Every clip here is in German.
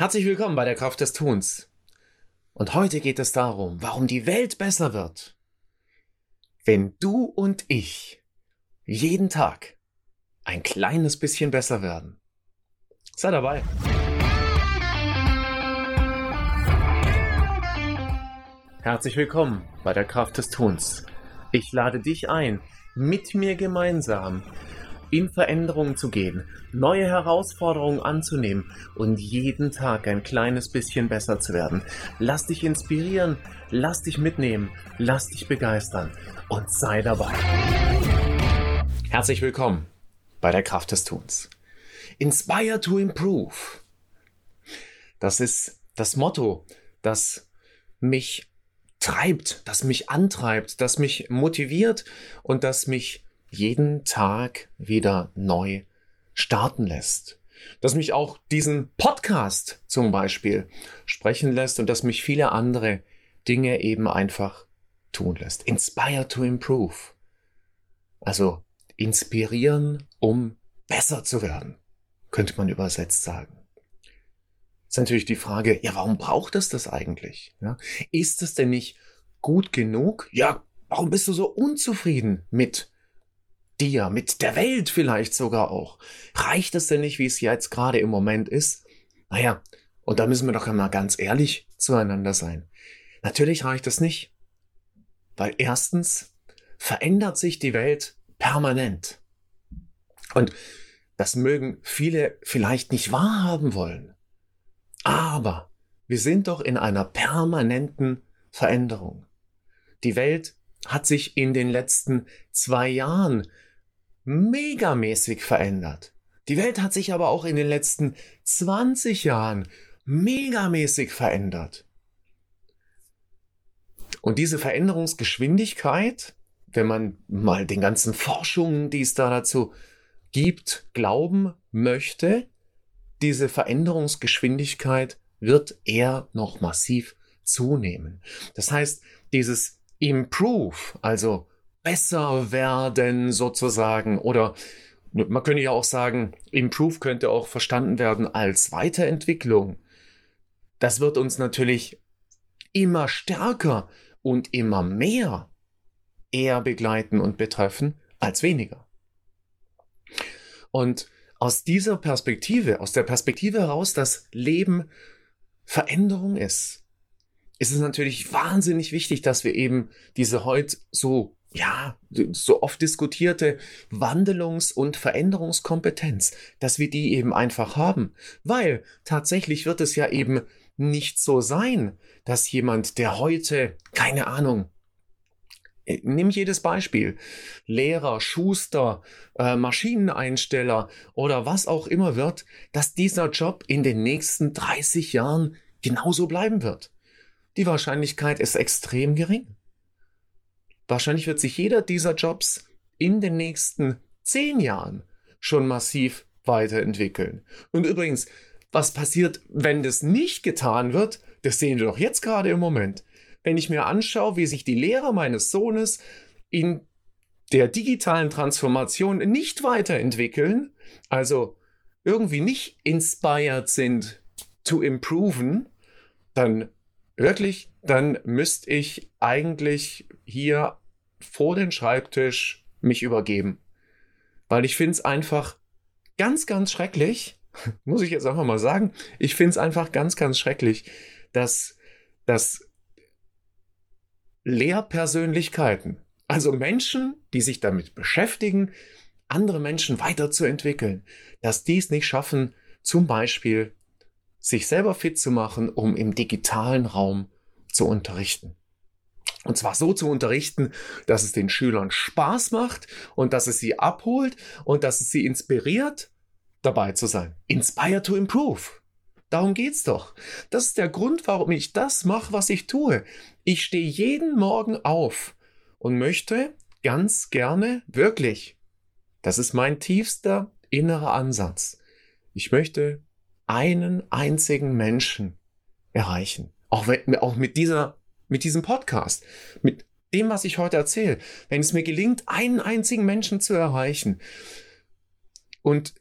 Herzlich willkommen bei der Kraft des Tuns. Und heute geht es darum, warum die Welt besser wird. Wenn du und ich jeden Tag ein kleines bisschen besser werden. Sei dabei. Herzlich willkommen bei der Kraft des Tuns. Ich lade dich ein, mit mir gemeinsam in Veränderungen zu gehen, neue Herausforderungen anzunehmen und jeden Tag ein kleines bisschen besser zu werden. Lass dich inspirieren, lass dich mitnehmen, lass dich begeistern und sei dabei. Herzlich willkommen bei der Kraft des Tuns. Inspire to improve. Das ist das Motto, das mich treibt, das mich antreibt, das mich motiviert und das mich jeden Tag wieder neu starten lässt. Dass mich auch diesen Podcast zum Beispiel sprechen lässt und dass mich viele andere Dinge eben einfach tun lässt. Inspire to improve. Also inspirieren, um besser zu werden, könnte man übersetzt sagen. ist natürlich die Frage, ja, warum braucht es das eigentlich? Ja, ist es denn nicht gut genug? Ja, warum bist du so unzufrieden mit dir, mit der Welt vielleicht sogar auch. Reicht es denn nicht, wie es jetzt gerade im Moment ist? Naja, und da müssen wir doch einmal ganz ehrlich zueinander sein. Natürlich reicht es nicht. Weil erstens verändert sich die Welt permanent. Und das mögen viele vielleicht nicht wahrhaben wollen. Aber wir sind doch in einer permanenten Veränderung. Die Welt hat sich in den letzten zwei Jahren megamäßig verändert. Die Welt hat sich aber auch in den letzten 20 Jahren megamäßig verändert. Und diese Veränderungsgeschwindigkeit, wenn man mal den ganzen Forschungen, die es da dazu gibt, glauben möchte, diese Veränderungsgeschwindigkeit wird eher noch massiv zunehmen. Das heißt, dieses Improve, also besser werden sozusagen oder man könnte ja auch sagen, Improve könnte auch verstanden werden als Weiterentwicklung. Das wird uns natürlich immer stärker und immer mehr eher begleiten und betreffen als weniger. Und aus dieser Perspektive, aus der Perspektive heraus, dass Leben Veränderung ist, ist es natürlich wahnsinnig wichtig, dass wir eben diese heute so ja, so oft diskutierte Wandlungs- und Veränderungskompetenz, dass wir die eben einfach haben. Weil tatsächlich wird es ja eben nicht so sein, dass jemand, der heute, keine Ahnung, äh, nimm jedes Beispiel, Lehrer, Schuster, äh, Maschineneinsteller oder was auch immer wird, dass dieser Job in den nächsten 30 Jahren genauso bleiben wird. Die Wahrscheinlichkeit ist extrem gering. Wahrscheinlich wird sich jeder dieser Jobs in den nächsten zehn Jahren schon massiv weiterentwickeln. Und übrigens, was passiert, wenn das nicht getan wird, das sehen wir doch jetzt gerade im Moment. Wenn ich mir anschaue, wie sich die Lehrer meines Sohnes in der digitalen Transformation nicht weiterentwickeln, also irgendwie nicht inspired sind to improven, dann wirklich, dann müsste ich eigentlich hier vor den Schreibtisch mich übergeben. Weil ich finde es einfach ganz, ganz schrecklich, muss ich jetzt einfach mal sagen, ich finde es einfach ganz, ganz schrecklich, dass, dass Lehrpersönlichkeiten, also Menschen, die sich damit beschäftigen, andere Menschen weiterzuentwickeln, dass die es nicht schaffen, zum Beispiel sich selber fit zu machen, um im digitalen Raum zu unterrichten. Und zwar so zu unterrichten, dass es den Schülern Spaß macht und dass es sie abholt und dass es sie inspiriert, dabei zu sein. Inspire to improve. Darum geht's doch. Das ist der Grund, warum ich das mache, was ich tue. Ich stehe jeden Morgen auf und möchte ganz gerne, wirklich, das ist mein tiefster innerer Ansatz. Ich möchte einen einzigen Menschen erreichen. Auch, wenn, auch mit dieser mit diesem Podcast, mit dem, was ich heute erzähle, wenn es mir gelingt, einen einzigen Menschen zu erreichen und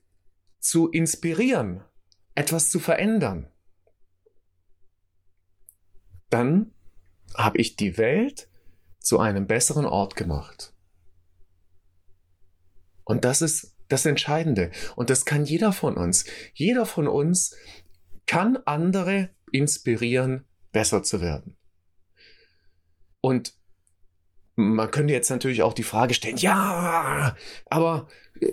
zu inspirieren, etwas zu verändern, dann habe ich die Welt zu einem besseren Ort gemacht. Und das ist das Entscheidende. Und das kann jeder von uns. Jeder von uns kann andere inspirieren, besser zu werden. Und man könnte jetzt natürlich auch die Frage stellen, ja, aber äh,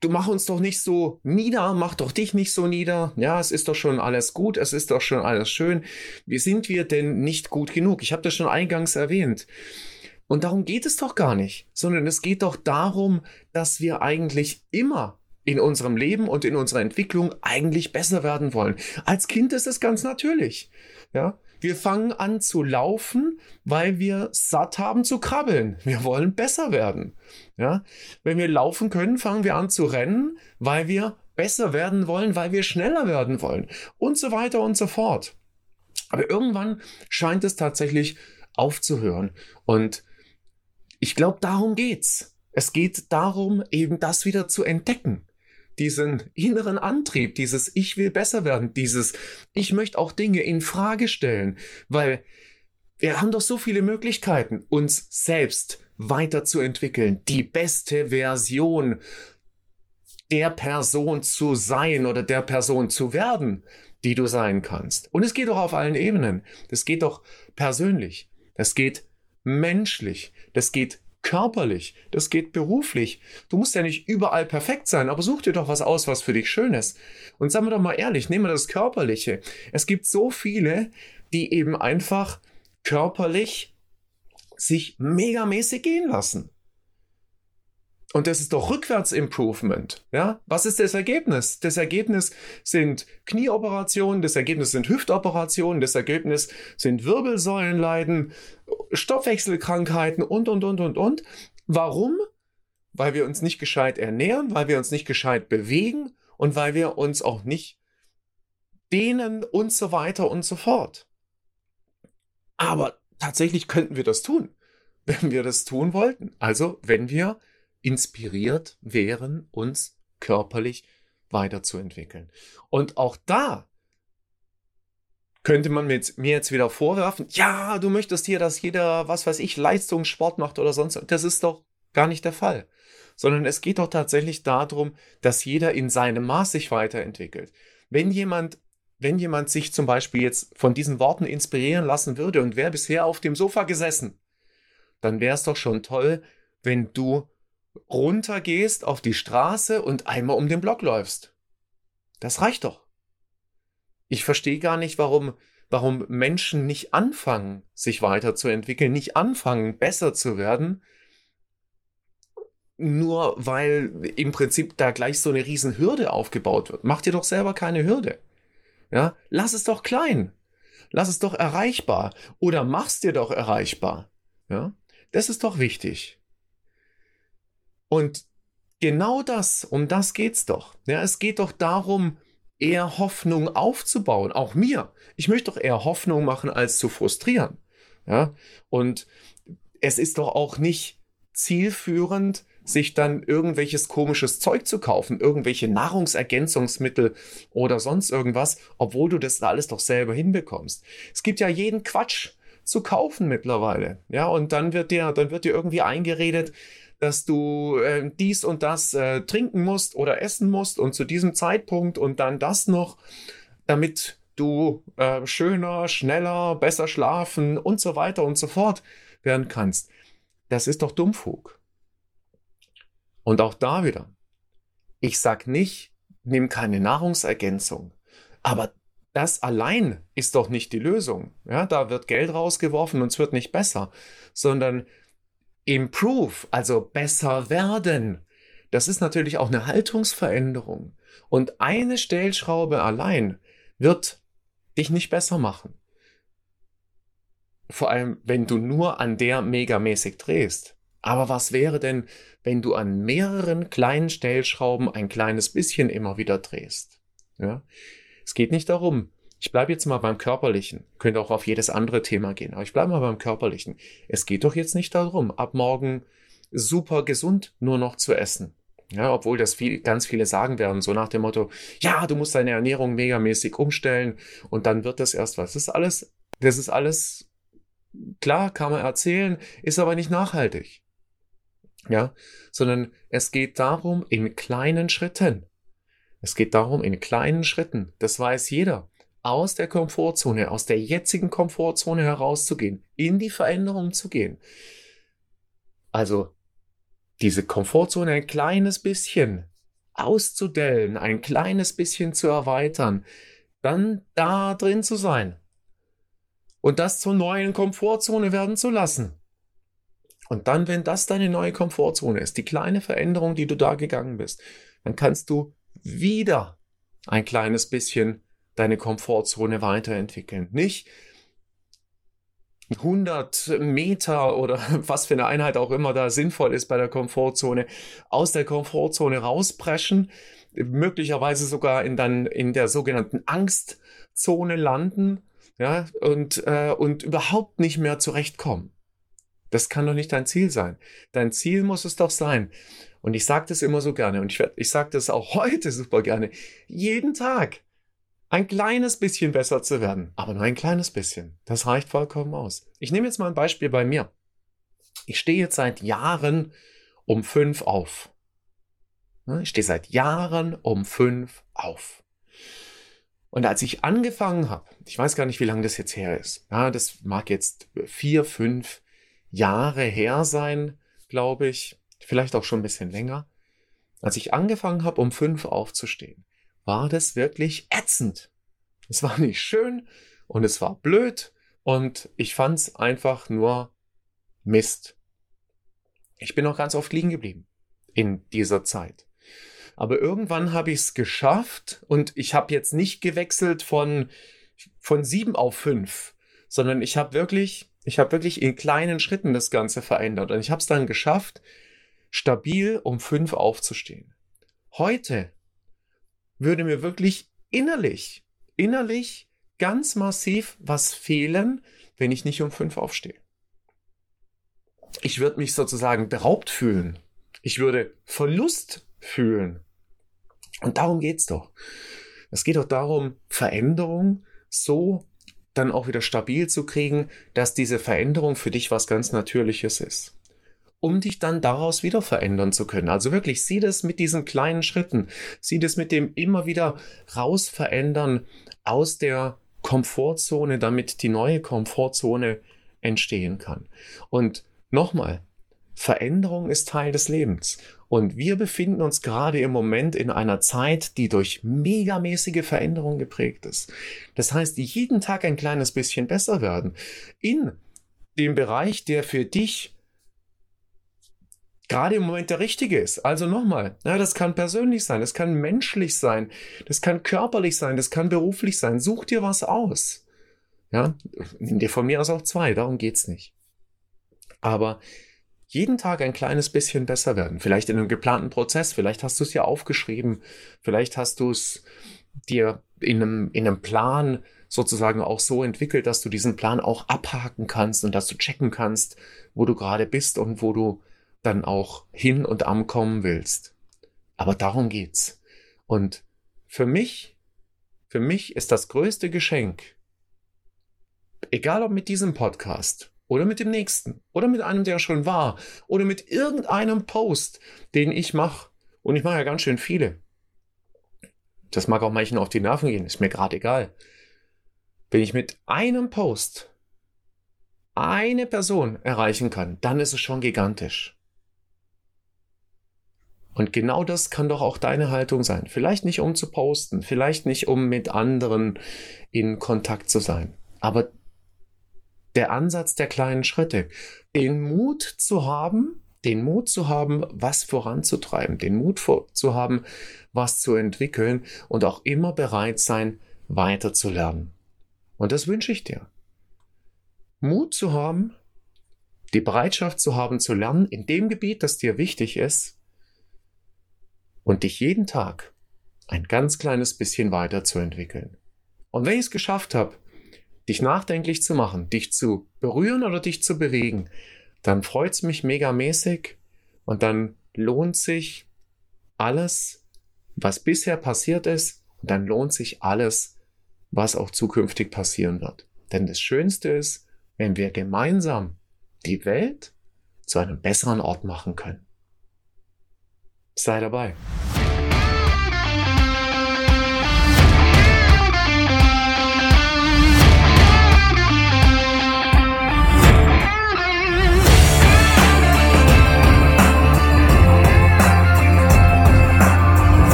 du mach uns doch nicht so nieder, mach doch dich nicht so nieder. Ja, es ist doch schon alles gut, es ist doch schon alles schön. Wie sind wir denn nicht gut genug? Ich habe das schon eingangs erwähnt. Und darum geht es doch gar nicht, sondern es geht doch darum, dass wir eigentlich immer in unserem Leben und in unserer Entwicklung eigentlich besser werden wollen. Als Kind ist es ganz natürlich. Ja, wir fangen an zu laufen, weil wir satt haben zu krabbeln. Wir wollen besser werden. Ja, wenn wir laufen können, fangen wir an zu rennen, weil wir besser werden wollen, weil wir schneller werden wollen und so weiter und so fort. Aber irgendwann scheint es tatsächlich aufzuhören und ich glaube, darum geht's. Es geht darum, eben das wieder zu entdecken. Diesen inneren Antrieb, dieses Ich will besser werden, dieses Ich möchte auch Dinge in Frage stellen, weil wir haben doch so viele Möglichkeiten, uns selbst weiterzuentwickeln, die beste Version der Person zu sein oder der Person zu werden, die du sein kannst. Und es geht doch auf allen Ebenen. Das geht doch persönlich. Das geht menschlich, das geht körperlich, das geht beruflich. Du musst ja nicht überall perfekt sein, aber such dir doch was aus, was für dich schön ist. Und sagen wir doch mal ehrlich, nehmen wir das Körperliche. Es gibt so viele, die eben einfach körperlich sich megamäßig gehen lassen. Und das ist doch Rückwärts-Improvement. Ja? Was ist das Ergebnis? Das Ergebnis sind Knieoperationen, das Ergebnis sind Hüftoperationen, das Ergebnis sind Wirbelsäulenleiden, Stoffwechselkrankheiten und, und, und, und, und. Warum? Weil wir uns nicht gescheit ernähren, weil wir uns nicht gescheit bewegen und weil wir uns auch nicht dehnen und so weiter und so fort. Aber tatsächlich könnten wir das tun, wenn wir das tun wollten. Also wenn wir inspiriert wären, uns körperlich weiterzuentwickeln. Und auch da könnte man mir jetzt wieder vorwerfen, ja, du möchtest hier, dass jeder, was weiß ich, Leistungssport macht oder sonst. Das ist doch gar nicht der Fall. Sondern es geht doch tatsächlich darum, dass jeder in seinem Maß sich weiterentwickelt. Wenn jemand, wenn jemand sich zum Beispiel jetzt von diesen Worten inspirieren lassen würde und wäre bisher auf dem Sofa gesessen, dann wäre es doch schon toll, wenn du runtergehst auf die Straße und einmal um den Block läufst. Das reicht doch. Ich verstehe gar nicht, warum, warum Menschen nicht anfangen, sich weiterzuentwickeln, nicht anfangen, besser zu werden, nur weil im Prinzip da gleich so eine riesen Hürde aufgebaut wird. Mach dir doch selber keine Hürde. Ja, lass es doch klein. Lass es doch erreichbar oder mach's dir doch erreichbar. Ja, das ist doch wichtig. Und genau das, um das geht's doch. Ja, es geht doch darum, eher Hoffnung aufzubauen. Auch mir. Ich möchte doch eher Hoffnung machen, als zu frustrieren. Ja, und es ist doch auch nicht zielführend, sich dann irgendwelches komisches Zeug zu kaufen, irgendwelche Nahrungsergänzungsmittel oder sonst irgendwas, obwohl du das alles doch selber hinbekommst. Es gibt ja jeden Quatsch zu kaufen mittlerweile. Ja, und dann wird dir, dann wird dir irgendwie eingeredet, dass du äh, dies und das äh, trinken musst oder essen musst und zu diesem Zeitpunkt und dann das noch, damit du äh, schöner, schneller, besser schlafen und so weiter und so fort werden kannst. Das ist doch Dummfug. Und auch da wieder. Ich sag nicht, nimm keine Nahrungsergänzung. Aber das allein ist doch nicht die Lösung. Ja, da wird Geld rausgeworfen und es wird nicht besser, sondern improve, also besser werden. Das ist natürlich auch eine Haltungsveränderung. Und eine Stellschraube allein wird dich nicht besser machen. Vor allem, wenn du nur an der megamäßig drehst. Aber was wäre denn, wenn du an mehreren kleinen Stellschrauben ein kleines bisschen immer wieder drehst? Ja? Es geht nicht darum, ich bleibe jetzt mal beim Körperlichen. Könnte auch auf jedes andere Thema gehen, aber ich bleibe mal beim Körperlichen. Es geht doch jetzt nicht darum, ab morgen super gesund nur noch zu essen. Ja, obwohl das viel, ganz viele sagen werden, so nach dem Motto, ja, du musst deine Ernährung megamäßig umstellen und dann wird das erst was. Das ist alles Das ist alles klar, kann man erzählen, ist aber nicht nachhaltig. Ja, sondern es geht darum, in kleinen Schritten. Es geht darum, in kleinen Schritten, das weiß jeder, aus der Komfortzone, aus der jetzigen Komfortzone herauszugehen, in die Veränderung zu gehen. Also diese Komfortzone ein kleines bisschen auszudellen, ein kleines bisschen zu erweitern, dann da drin zu sein und das zur neuen Komfortzone werden zu lassen. Und dann, wenn das deine neue Komfortzone ist, die kleine Veränderung, die du da gegangen bist, dann kannst du wieder ein kleines bisschen deine Komfortzone weiterentwickeln. Nicht 100 Meter oder was für eine Einheit auch immer da sinnvoll ist bei der Komfortzone, aus der Komfortzone rauspreschen, möglicherweise sogar in dann in der sogenannten Angstzone landen, ja, und, äh, und überhaupt nicht mehr zurechtkommen. Das kann doch nicht dein Ziel sein. Dein Ziel muss es doch sein. Und ich sage das immer so gerne und ich, ich sage das auch heute super gerne. Jeden Tag ein kleines bisschen besser zu werden. Aber nur ein kleines bisschen. Das reicht vollkommen aus. Ich nehme jetzt mal ein Beispiel bei mir. Ich stehe jetzt seit Jahren um fünf auf. Ich stehe seit Jahren um fünf auf. Und als ich angefangen habe, ich weiß gar nicht, wie lange das jetzt her ist. Ja, das mag jetzt vier, fünf Jahre her sein, glaube ich. Vielleicht auch schon ein bisschen länger. Als ich angefangen habe, um fünf aufzustehen, war das wirklich ätzend. Es war nicht schön und es war blöd und ich fand es einfach nur Mist. Ich bin auch ganz oft liegen geblieben in dieser Zeit. Aber irgendwann habe ich es geschafft und ich habe jetzt nicht gewechselt von, von sieben auf fünf, sondern ich habe wirklich, ich habe wirklich in kleinen Schritten das Ganze verändert und ich habe es dann geschafft, stabil um fünf aufzustehen. Heute würde mir wirklich innerlich, innerlich ganz massiv was fehlen, wenn ich nicht um fünf aufstehe. Ich würde mich sozusagen beraubt fühlen. Ich würde Verlust fühlen. Und darum geht's doch. Es geht doch darum, Veränderung so dann auch wieder stabil zu kriegen, dass diese Veränderung für dich was ganz Natürliches ist um dich dann daraus wieder verändern zu können. Also wirklich, sieh das mit diesen kleinen Schritten, sieh das mit dem immer wieder raus verändern aus der Komfortzone, damit die neue Komfortzone entstehen kann. Und nochmal, Veränderung ist Teil des Lebens. Und wir befinden uns gerade im Moment in einer Zeit, die durch megamäßige Veränderung geprägt ist. Das heißt, jeden Tag ein kleines bisschen besser werden. In dem Bereich, der für dich gerade im Moment der richtige ist. Also nochmal, ja, das kann persönlich sein, das kann menschlich sein, das kann körperlich sein, das kann beruflich sein. Such dir was aus. Ja, nimm dir von mir aus auch zwei, darum geht's nicht. Aber jeden Tag ein kleines bisschen besser werden. Vielleicht in einem geplanten Prozess, vielleicht hast du es ja aufgeschrieben, vielleicht hast du es dir in einem, in einem Plan sozusagen auch so entwickelt, dass du diesen Plan auch abhaken kannst und dass du checken kannst, wo du gerade bist und wo du dann auch hin und am kommen willst. Aber darum geht's. Und für mich, für mich ist das größte Geschenk, egal ob mit diesem Podcast oder mit dem nächsten oder mit einem, der schon war oder mit irgendeinem Post, den ich mache. Und ich mache ja ganz schön viele. Das mag auch manchen auf die Nerven gehen, ist mir gerade egal. Wenn ich mit einem Post eine Person erreichen kann, dann ist es schon gigantisch. Und genau das kann doch auch deine Haltung sein. Vielleicht nicht um zu posten, vielleicht nicht um mit anderen in Kontakt zu sein, aber der Ansatz der kleinen Schritte, den Mut zu haben, den Mut zu haben, was voranzutreiben, den Mut zu haben, was zu entwickeln und auch immer bereit sein, weiterzulernen. Und das wünsche ich dir. Mut zu haben, die Bereitschaft zu haben, zu lernen in dem Gebiet, das dir wichtig ist, und dich jeden Tag ein ganz kleines bisschen weiterzuentwickeln. Und wenn ich es geschafft habe, dich nachdenklich zu machen, dich zu berühren oder dich zu bewegen, dann freut es mich megamäßig und dann lohnt sich alles, was bisher passiert ist, und dann lohnt sich alles, was auch zukünftig passieren wird. Denn das Schönste ist, wenn wir gemeinsam die Welt zu einem besseren Ort machen können. Say hello.